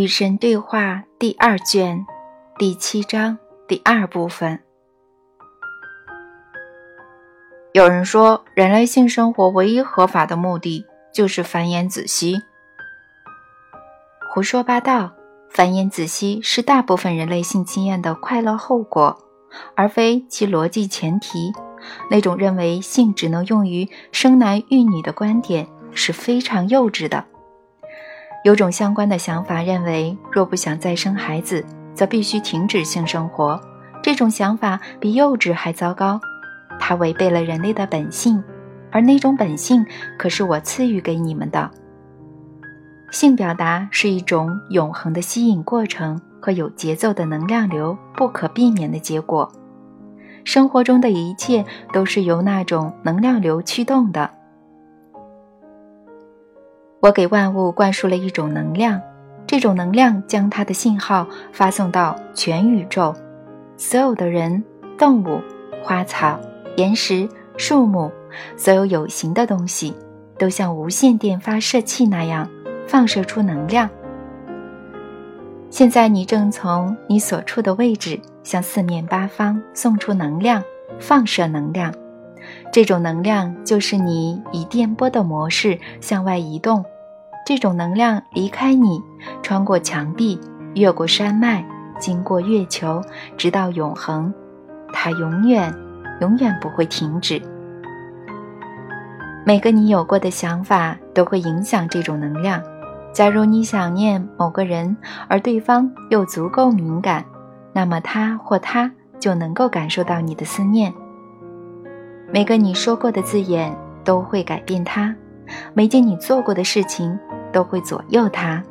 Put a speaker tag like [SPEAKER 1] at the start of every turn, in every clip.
[SPEAKER 1] 与神对话第二卷第七章第二部分。有人说，人类性生活唯一合法的目的就是繁衍子息。胡说八道！繁衍子息是大部分人类性经验的快乐后果，而非其逻辑前提。那种认为性只能用于生男育女的观点是非常幼稚的。有种相关的想法认为，若不想再生孩子，则必须停止性生活。这种想法比幼稚还糟糕，它违背了人类的本性，而那种本性可是我赐予给你们的。性表达是一种永恒的吸引过程和有节奏的能量流，不可避免的结果。生活中的一切都是由那种能量流驱动的。我给万物灌输了一种能量，这种能量将它的信号发送到全宇宙，所有的人、动物、花草、岩石、树木，所有有形的东西，都像无线电发射器那样放射出能量。现在你正从你所处的位置向四面八方送出能量，放射能量。这种能量就是你以电波的模式向外移动，这种能量离开你，穿过墙壁，越过山脉，经过月球，直到永恒，它永远、永远不会停止。每个你有过的想法都会影响这种能量。假如你想念某个人，而对方又足够敏感，那么他或她就能够感受到你的思念。每个你说过的字眼都会改变它，每件你做过的事情都会左右它。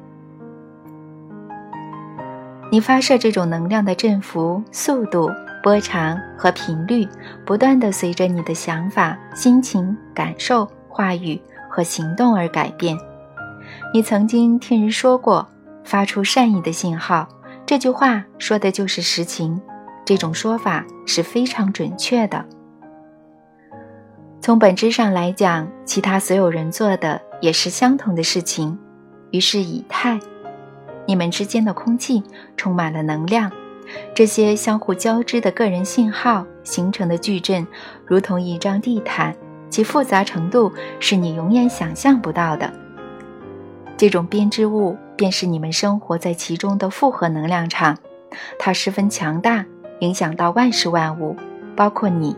[SPEAKER 1] 你发射这种能量的振幅、速度、波长和频率，不断的随着你的想法、心情、感受、话语和行动而改变。你曾经听人说过“发出善意的信号”，这句话说的就是实情。这种说法是非常准确的。从本质上来讲，其他所有人做的也是相同的事情。于是，以太，你们之间的空气充满了能量，这些相互交织的个人信号形成的矩阵，如同一张地毯，其复杂程度是你永远想象不到的。这种编织物便是你们生活在其中的复合能量场，它十分强大，影响到万事万物，包括你。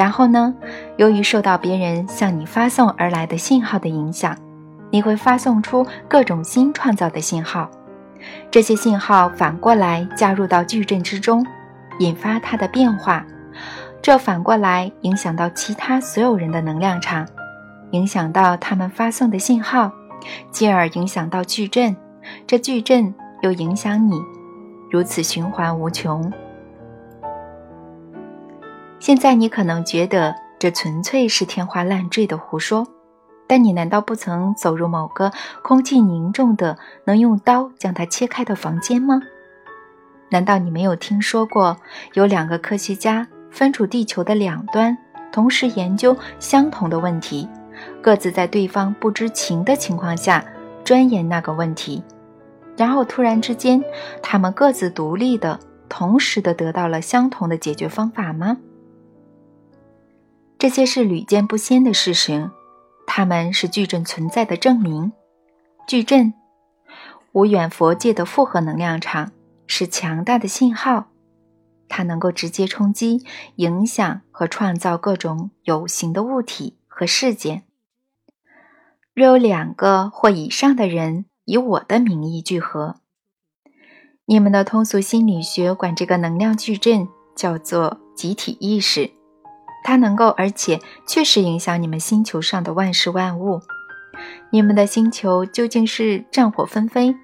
[SPEAKER 1] 然后呢？由于受到别人向你发送而来的信号的影响，你会发送出各种新创造的信号。这些信号反过来加入到矩阵之中，引发它的变化。这反过来影响到其他所有人的能量场，影响到他们发送的信号，进而影响到矩阵。这矩阵又影响你，如此循环无穷。现在你可能觉得这纯粹是天花乱坠的胡说，但你难道不曾走入某个空气凝重的、能用刀将它切开的房间吗？难道你没有听说过有两个科学家分处地球的两端，同时研究相同的问题，各自在对方不知情的情况下钻研那个问题，然后突然之间，他们各自独立的、同时的得到了相同的解决方法吗？这些是屡见不鲜的事实，它们是矩阵存在的证明。矩阵，无远佛界的复合能量场是强大的信号，它能够直接冲击、影响和创造各种有形的物体和事件。若有两个或以上的人以我的名义聚合，你们的通俗心理学管这个能量矩阵叫做集体意识。它能够，而且确实影响你们星球上的万事万物。你们的星球究竟是战火纷飞，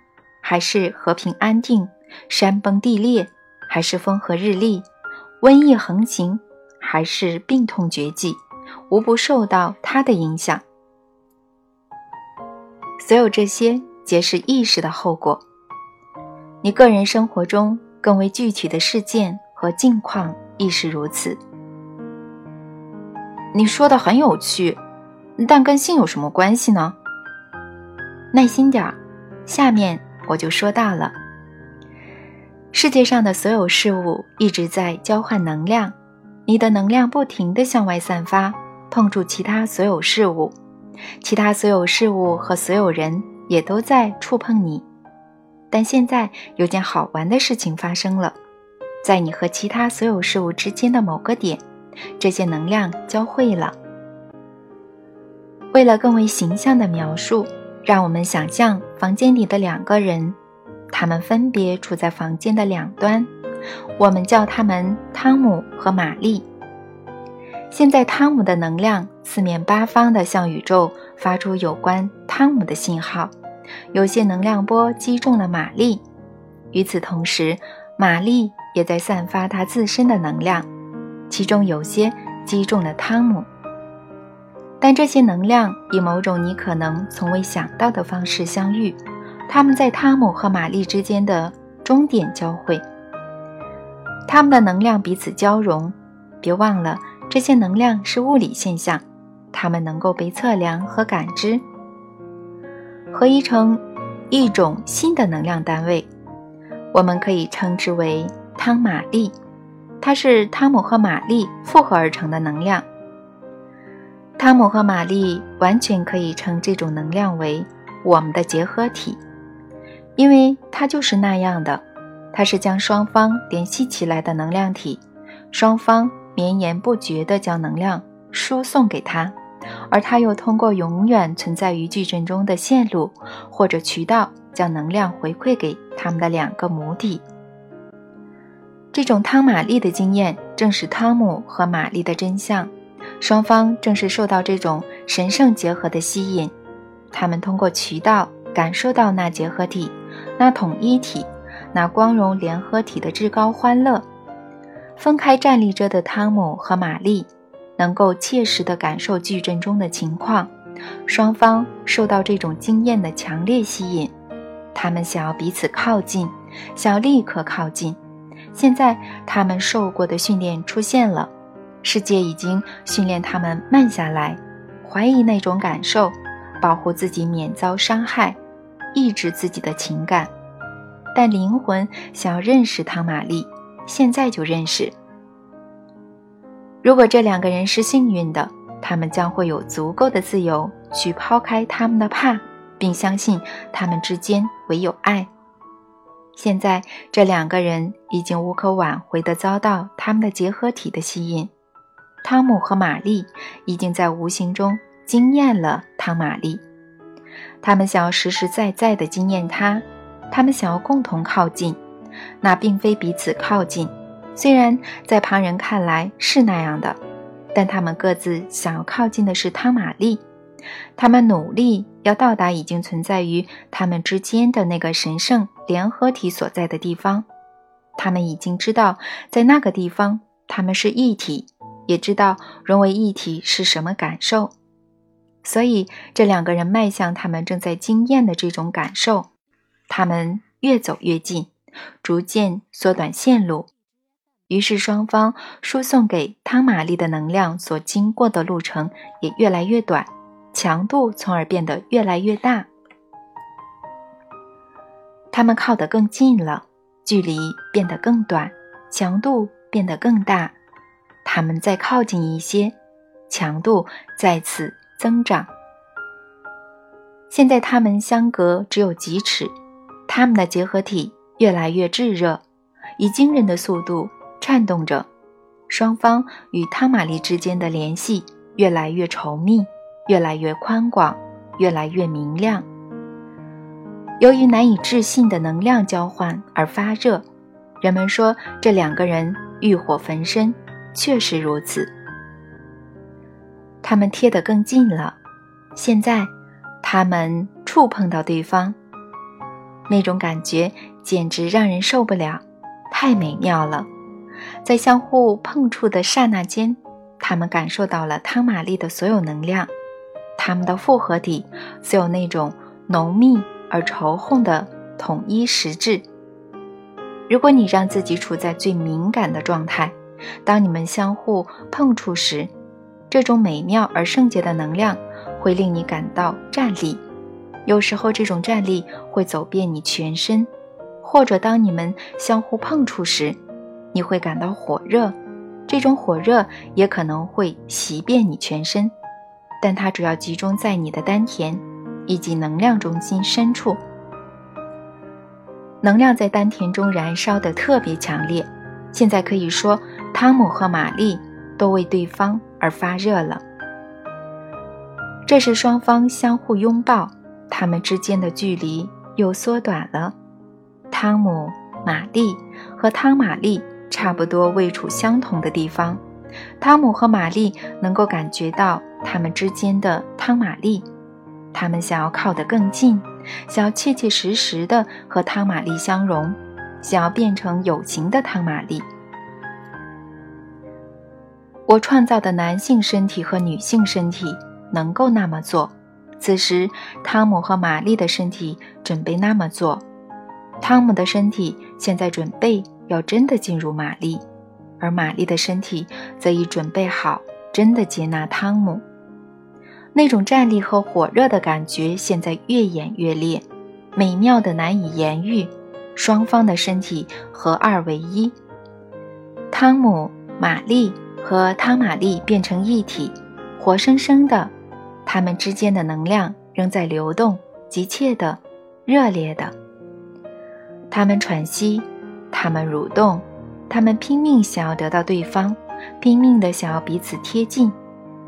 [SPEAKER 1] 还是和平安定？山崩地裂，还是风和日丽？瘟疫横行，还是病痛绝迹？无不受到它的影响。所有这些皆是意识的后果。你个人生活中更为具体的事件和境况亦是如此。你说的很有趣，但跟性有什么关系呢？耐心点儿，下面我就说到了，世界上的所有事物一直在交换能量，你的能量不停地向外散发，碰触其他所有事物，其他所有事物和所有人也都在触碰你。但现在有件好玩的事情发生了，在你和其他所有事物之间的某个点，这些能量交汇了。为了更为形象的描述。让我们想象房间里的两个人，他们分别处在房间的两端，我们叫他们汤姆和玛丽。现在，汤姆的能量四面八方地向宇宙发出有关汤姆的信号，有些能量波击中了玛丽。与此同时，玛丽也在散发她自身的能量，其中有些击中了汤姆。但这些能量以某种你可能从未想到的方式相遇，他们在汤姆和玛丽之间的终点交汇。他们的能量彼此交融。别忘了，这些能量是物理现象，它们能够被测量和感知，合一成一种新的能量单位。我们可以称之为汤玛丽，它是汤姆和玛丽复合而成的能量。汤姆和玛丽完全可以称这种能量为我们的结合体，因为它就是那样的。它是将双方联系起来的能量体，双方绵延不绝地将能量输送给他，而他又通过永远存在于矩阵中的线路或者渠道将能量回馈给他们的两个母体。这种汤玛丽的经验正是汤姆和玛丽的真相。双方正是受到这种神圣结合的吸引，他们通过渠道感受到那结合体、那统一体、那光荣联合体的至高欢乐。分开站立着的汤姆和玛丽能够切实地感受矩阵中的情况，双方受到这种经验的强烈吸引，他们想要彼此靠近，想要立刻靠近。现在，他们受过的训练出现了。世界已经训练他们慢下来，怀疑那种感受，保护自己免遭伤害，抑制自己的情感。但灵魂想要认识汤玛丽，现在就认识。如果这两个人是幸运的，他们将会有足够的自由去抛开他们的怕，并相信他们之间唯有爱。现在，这两个人已经无可挽回地遭到他们的结合体的吸引。汤姆和玛丽已经在无形中惊艳了汤玛丽，他们想要实实在在地惊艳他，他们想要共同靠近，那并非彼此靠近，虽然在旁人看来是那样的，但他们各自想要靠近的是汤玛丽，他们努力要到达已经存在于他们之间的那个神圣联合体所在的地方，他们已经知道在那个地方他们是一体。也知道融为一体是什么感受，所以这两个人迈向他们正在经验的这种感受，他们越走越近，逐渐缩短线路，于是双方输送给汤玛丽的能量所经过的路程也越来越短，强度从而变得越来越大。他们靠得更近了，距离变得更短，强度变得更大。他们再靠近一些，强度再次增长。现在他们相隔只有几尺，他们的结合体越来越炙热，以惊人的速度颤动着。双方与汤玛丽之间的联系越来越稠密，越来越宽广，越来越明亮。由于难以置信的能量交换而发热，人们说这两个人欲火焚身。确实如此，他们贴得更近了。现在，他们触碰到对方，那种感觉简直让人受不了，太美妙了。在相互碰触的刹那间，他们感受到了汤玛丽的所有能量，他们的复合体虽有那种浓密而仇恨的统一实质。如果你让自己处在最敏感的状态，当你们相互碰触时，这种美妙而圣洁的能量会令你感到站立，有时候这种站立会走遍你全身，或者当你们相互碰触时，你会感到火热。这种火热也可能会袭遍你全身，但它主要集中在你的丹田以及能量中心深处。能量在丹田中燃烧的特别强烈。现在可以说，汤姆和玛丽都为对方而发热了。这是双方相互拥抱，他们之间的距离又缩短了。汤姆、玛丽和汤玛丽差不多位处相同的地方。汤姆和玛丽能够感觉到他们之间的汤玛丽，他们想要靠得更近，想要切切实实的和汤玛丽相融。想要变成有形的汤玛丽，我创造的男性身体和女性身体能够那么做。此时，汤姆和玛丽的身体准备那么做。汤姆的身体现在准备要真的进入玛丽，而玛丽的身体则已准备好真的接纳汤姆。那种站立和火热的感觉现在越演越烈，美妙的难以言喻。双方的身体合二为一，汤姆、玛丽和汤玛丽变成一体，活生生的，他们之间的能量仍在流动，急切的、热烈的。他们喘息，他们蠕动，他们拼命想要得到对方，拼命的想要彼此贴近，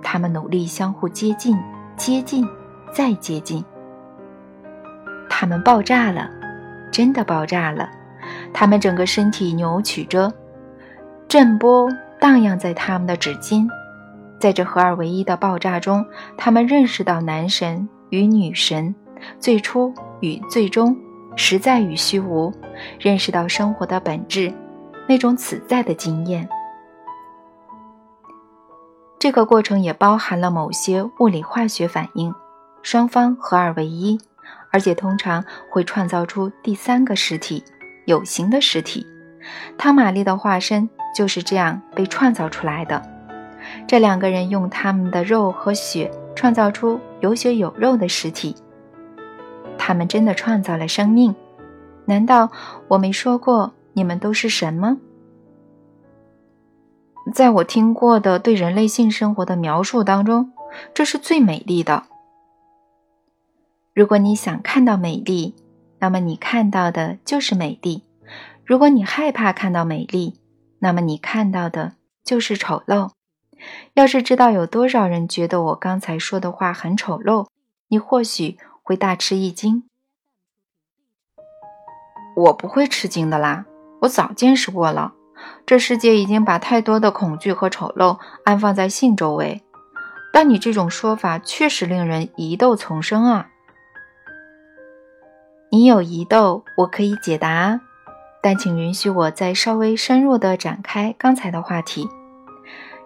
[SPEAKER 1] 他们努力相互接近、接近、再接近。他们爆炸了。真的爆炸了，他们整个身体扭曲着，震波荡漾在他们的指尖。在这合二为一的爆炸中，他们认识到男神与女神，最初与最终，实在与虚无，认识到生活的本质，那种此在的经验。这个过程也包含了某些物理化学反应，双方合二为一。而且通常会创造出第三个实体，有形的实体。汤玛丽的化身就是这样被创造出来的。这两个人用他们的肉和血创造出有血有肉的实体。他们真的创造了生命。难道我没说过你们都是神吗？在我听过的对人类性生活的描述当中，这是最美丽的。如果你想看到美丽，那么你看到的就是美丽；如果你害怕看到美丽，那么你看到的就是丑陋。要是知道有多少人觉得我刚才说的话很丑陋，你或许会大吃一惊。我不会吃惊的啦，我早见识过了。这世界已经把太多的恐惧和丑陋安放在性周围，但你这种说法确实令人疑窦丛生啊。你有疑窦，我可以解答，但请允许我再稍微深入的展开刚才的话题，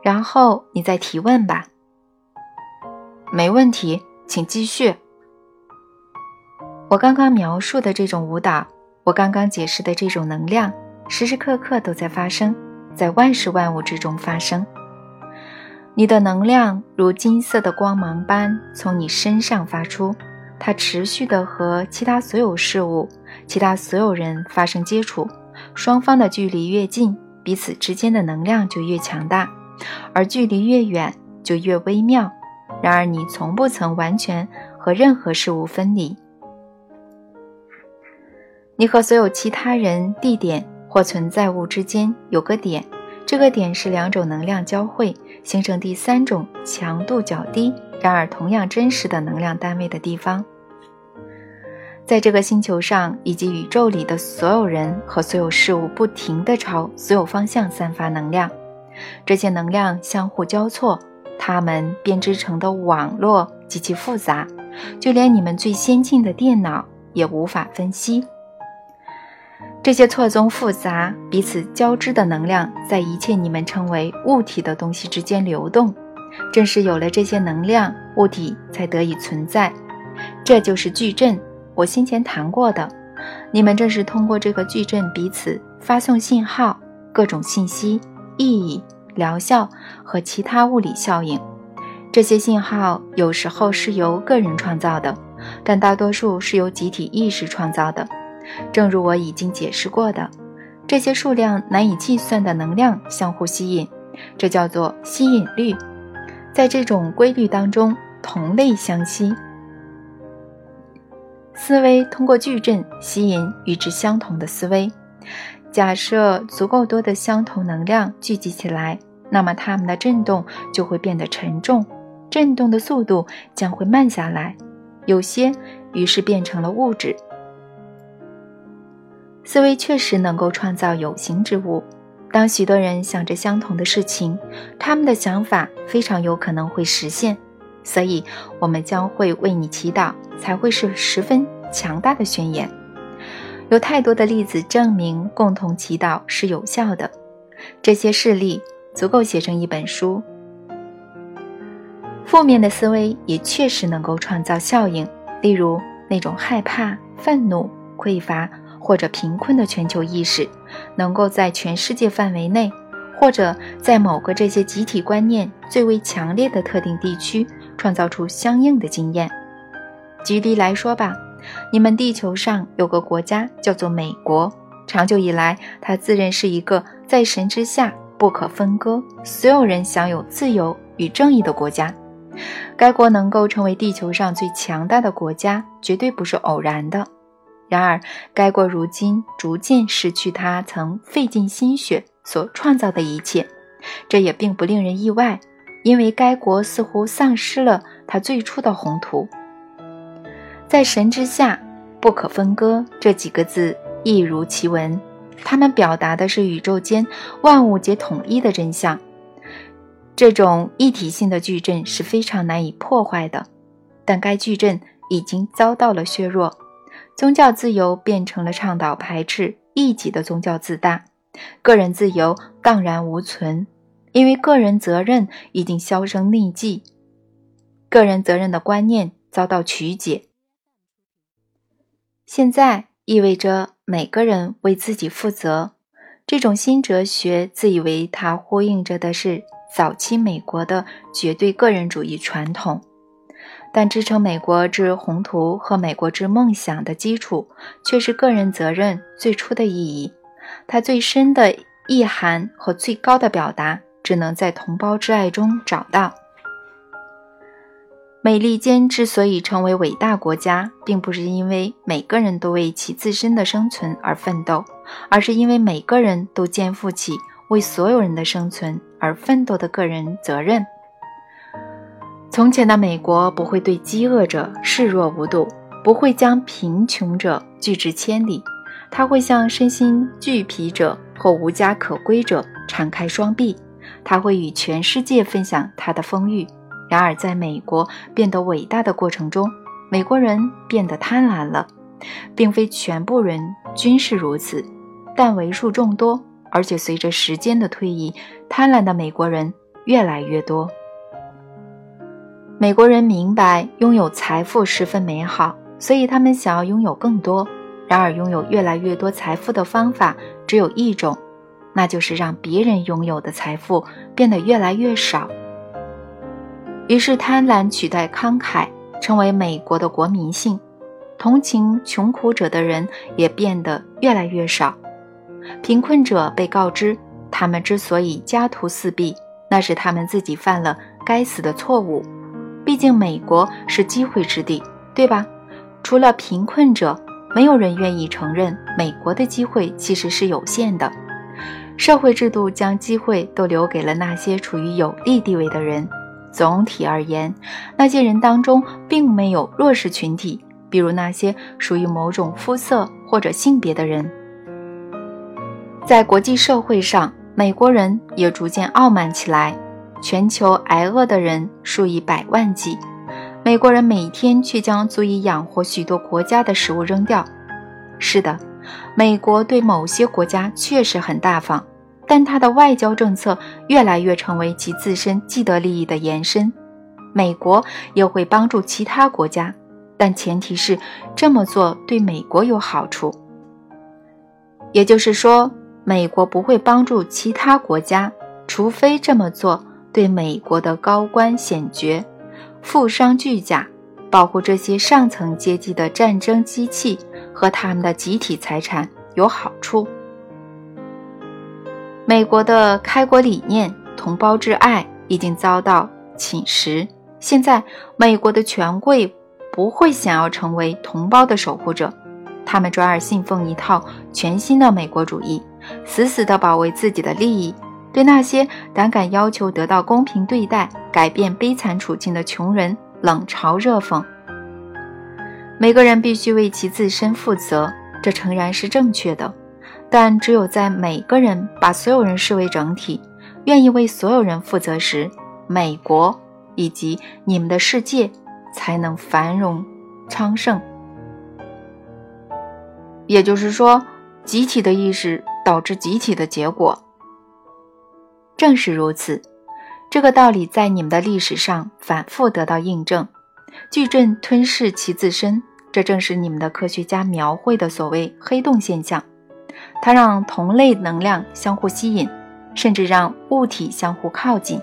[SPEAKER 1] 然后你再提问吧。没问题，请继续。我刚刚描述的这种舞蹈，我刚刚解释的这种能量，时时刻刻都在发生，在万事万物之中发生。你的能量如金色的光芒般从你身上发出。它持续的和其他所有事物、其他所有人发生接触，双方的距离越近，彼此之间的能量就越强大，而距离越远就越微妙。然而，你从不曾完全和任何事物分离。你和所有其他人、地点或存在物之间有个点，这个点是两种能量交汇，形成第三种强度较低，然而同样真实的能量单位的地方。在这个星球上以及宇宙里的所有人和所有事物，不停地朝所有方向散发能量，这些能量相互交错，它们编织成的网络极其复杂，就连你们最先进的电脑也无法分析。这些错综复杂、彼此交织的能量，在一切你们称为物体的东西之间流动。正是有了这些能量，物体才得以存在。这就是矩阵。我先前谈过的，你们正是通过这个矩阵彼此发送信号、各种信息、意义、疗效和其他物理效应。这些信号有时候是由个人创造的，但大多数是由集体意识创造的。正如我已经解释过的，这些数量难以计算的能量相互吸引，这叫做吸引律。在这种规律当中，同类相吸。思维通过矩阵吸引与之相同的思维。假设足够多的相同能量聚集起来，那么它们的振动就会变得沉重，振动的速度将会慢下来，有些于是变成了物质。思维确实能够创造有形之物。当许多人想着相同的事情，他们的想法非常有可能会实现。所以，我们将会为你祈祷，才会是十分强大的宣言。有太多的例子证明共同祈祷是有效的，这些事例足够写成一本书。负面的思维也确实能够创造效应，例如那种害怕、愤怒、匮乏或者贫困的全球意识，能够在全世界范围内，或者在某个这些集体观念最为强烈的特定地区。创造出相应的经验。举例来说吧，你们地球上有个国家叫做美国，长久以来，它自认是一个在神之下不可分割、所有人享有自由与正义的国家。该国能够成为地球上最强大的国家，绝对不是偶然的。然而，该国如今逐渐失去他曾费尽心血所创造的一切，这也并不令人意外。因为该国似乎丧失了它最初的宏图，在神之下不可分割这几个字一如其文，它们表达的是宇宙间万物皆统一的真相。这种一体性的矩阵是非常难以破坏的，但该矩阵已经遭到了削弱，宗教自由变成了倡导排斥异己的宗教自大，个人自由荡然无存。因为个人责任已经销声匿迹，个人责任的观念遭到曲解。现在意味着每个人为自己负责。这种新哲学自以为它呼应着的是早期美国的绝对个人主义传统，但支撑美国之宏图和美国之梦想的基础却是个人责任最初的意义。它最深的意涵和最高的表达。只能在同胞之爱中找到。美利坚之所以成为伟大国家，并不是因为每个人都为其自身的生存而奋斗，而是因为每个人都肩负起为所有人的生存而奋斗的个人责任。从前的美国不会对饥饿者视若无睹，不会将贫穷者拒之千里，他会向身心俱疲者或无家可归者敞开双臂。他会与全世界分享他的风裕。然而，在美国变得伟大的过程中，美国人变得贪婪了，并非全部人均是如此，但为数众多。而且，随着时间的推移，贪婪的美国人越来越多。美国人明白拥有财富十分美好，所以他们想要拥有更多。然而，拥有越来越多财富的方法只有一种。那就是让别人拥有的财富变得越来越少。于是，贪婪取代慷慨，成为美国的国民性。同情穷苦者的人也变得越来越少。贫困者被告知，他们之所以家徒四壁，那是他们自己犯了该死的错误。毕竟，美国是机会之地，对吧？除了贫困者，没有人愿意承认美国的机会其实是有限的。社会制度将机会都留给了那些处于有利地位的人。总体而言，那些人当中并没有弱势群体，比如那些属于某种肤色或者性别的人。在国际社会上，美国人也逐渐傲慢起来。全球挨饿的人数以百万计，美国人每天却将足以养活许多国家的食物扔掉。是的。美国对某些国家确实很大方，但它的外交政策越来越成为其自身既得利益的延伸。美国也会帮助其他国家，但前提是这么做对美国有好处。也就是说，美国不会帮助其他国家，除非这么做对美国的高官显爵、富商巨贾，保护这些上层阶级的战争机器和他们的集体财产有好处。美国的开国理念“同胞之爱”已经遭到侵蚀。现在，美国的权贵不会想要成为同胞的守护者，他们转而信奉一套全新的美国主义，死死地保卫自己的利益。对那些胆敢要求得到公平对待、改变悲惨处境的穷人冷嘲热讽。每个人必须为其自身负责，这诚然是正确的。但只有在每个人把所有人视为整体，愿意为所有人负责时，美国以及你们的世界才能繁荣昌盛。也就是说，集体的意识导致集体的结果。正是如此，这个道理在你们的历史上反复得到印证。矩阵吞噬其自身，这正是你们的科学家描绘的所谓黑洞现象。它让同类能量相互吸引，甚至让物体相互靠近。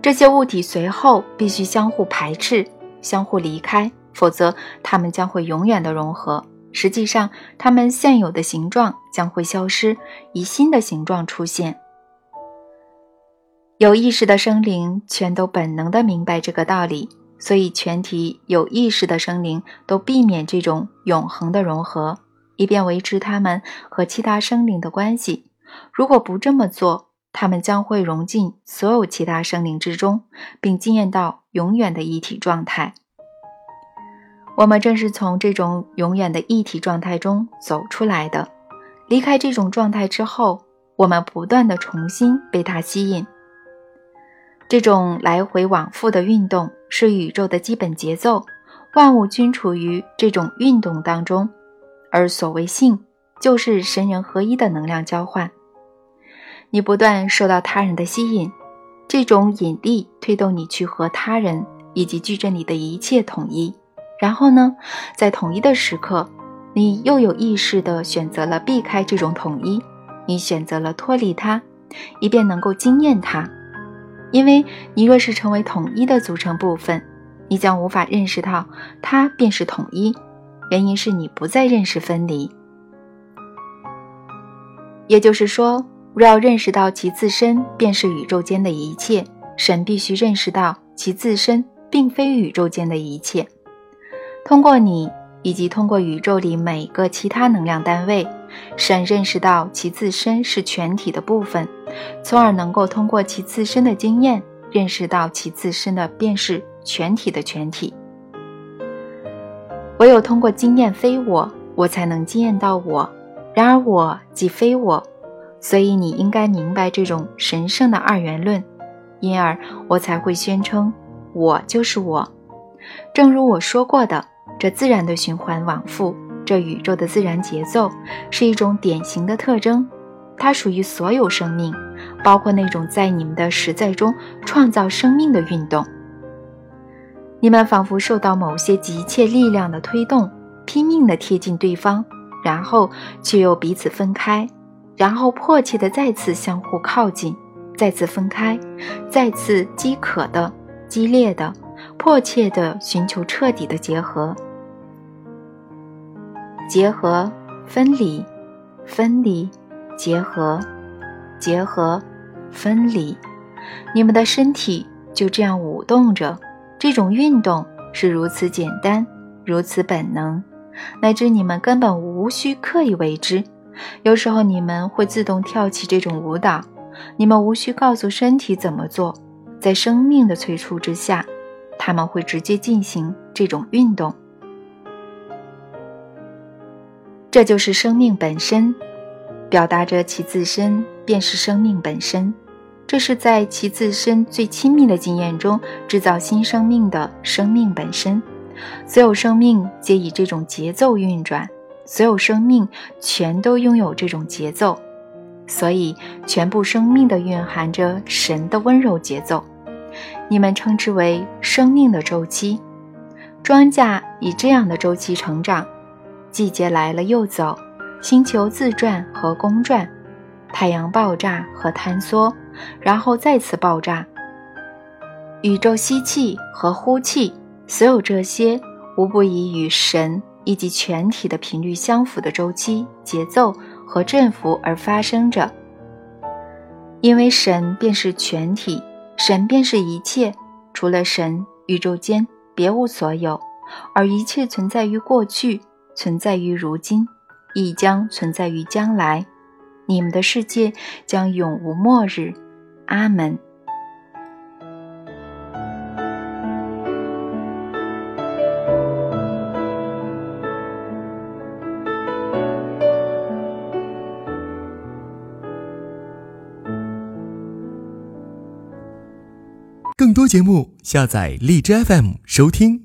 [SPEAKER 1] 这些物体随后必须相互排斥、相互离开，否则它们将会永远的融合。实际上，它们现有的形状将会消失，以新的形状出现。有意识的生灵全都本能的明白这个道理，所以全体有意识的生灵都避免这种永恒的融合。以便维持他们和其他生灵的关系。如果不这么做，他们将会融进所有其他生灵之中，并惊艳到永远的一体状态。我们正是从这种永远的一体状态中走出来的。离开这种状态之后，我们不断的重新被它吸引。这种来回往复的运动是宇宙的基本节奏，万物均处于这种运动当中。而所谓性，就是神人合一的能量交换。你不断受到他人的吸引，这种引力推动你去和他人以及矩阵里的一切统一。然后呢，在统一的时刻，你又有意识地选择了避开这种统一，你选择了脱离它，以便能够惊艳它。因为你若是成为统一的组成部分，你将无法认识到它便是统一。原因是你不再认识分离，也就是说，若要认识到其自身便是宇宙间的一切，神必须认识到其自身并非宇宙间的一切。通过你以及通过宇宙里每个其他能量单位，神认识到其自身是全体的部分，从而能够通过其自身的经验认识到其自身的便是全体的全体。唯有通过经验非我，我才能经验到我。然而我即非我，所以你应该明白这种神圣的二元论。因而，我才会宣称我就是我。正如我说过的，这自然的循环往复，这宇宙的自然节奏，是一种典型的特征。它属于所有生命，包括那种在你们的实在中创造生命的运动。你们仿佛受到某些急切力量的推动，拼命地贴近对方，然后却又彼此分开，然后迫切地再次相互靠近，再次分开，再次饥渴的、激烈的、迫切地寻求彻底的结合。结合、分离、分离、结合、结合、分离，你们的身体就这样舞动着。这种运动是如此简单，如此本能，乃至你们根本无需刻意为之。有时候你们会自动跳起这种舞蹈，你们无需告诉身体怎么做，在生命的催促之下，他们会直接进行这种运动。这就是生命本身，表达着其自身便是生命本身。这是在其自身最亲密的经验中制造新生命的生命本身。所有生命皆以这种节奏运转，所有生命全都拥有这种节奏，所以全部生命的蕴含着神的温柔节奏。你们称之为生命的周期。庄稼以这样的周期成长，季节来了又走，星球自转和公转，太阳爆炸和坍缩。然后再次爆炸。宇宙吸气和呼气，所有这些无不以与神以及全体的频率相符的周期、节奏和振幅而发生着。因为神便是全体，神便是一切，除了神，宇宙间别无所有，而一切存在于过去，存在于如今，亦将存在于将来。你们的世界将永无末日。阿门。
[SPEAKER 2] 多节目，下载荔枝 FM 收听。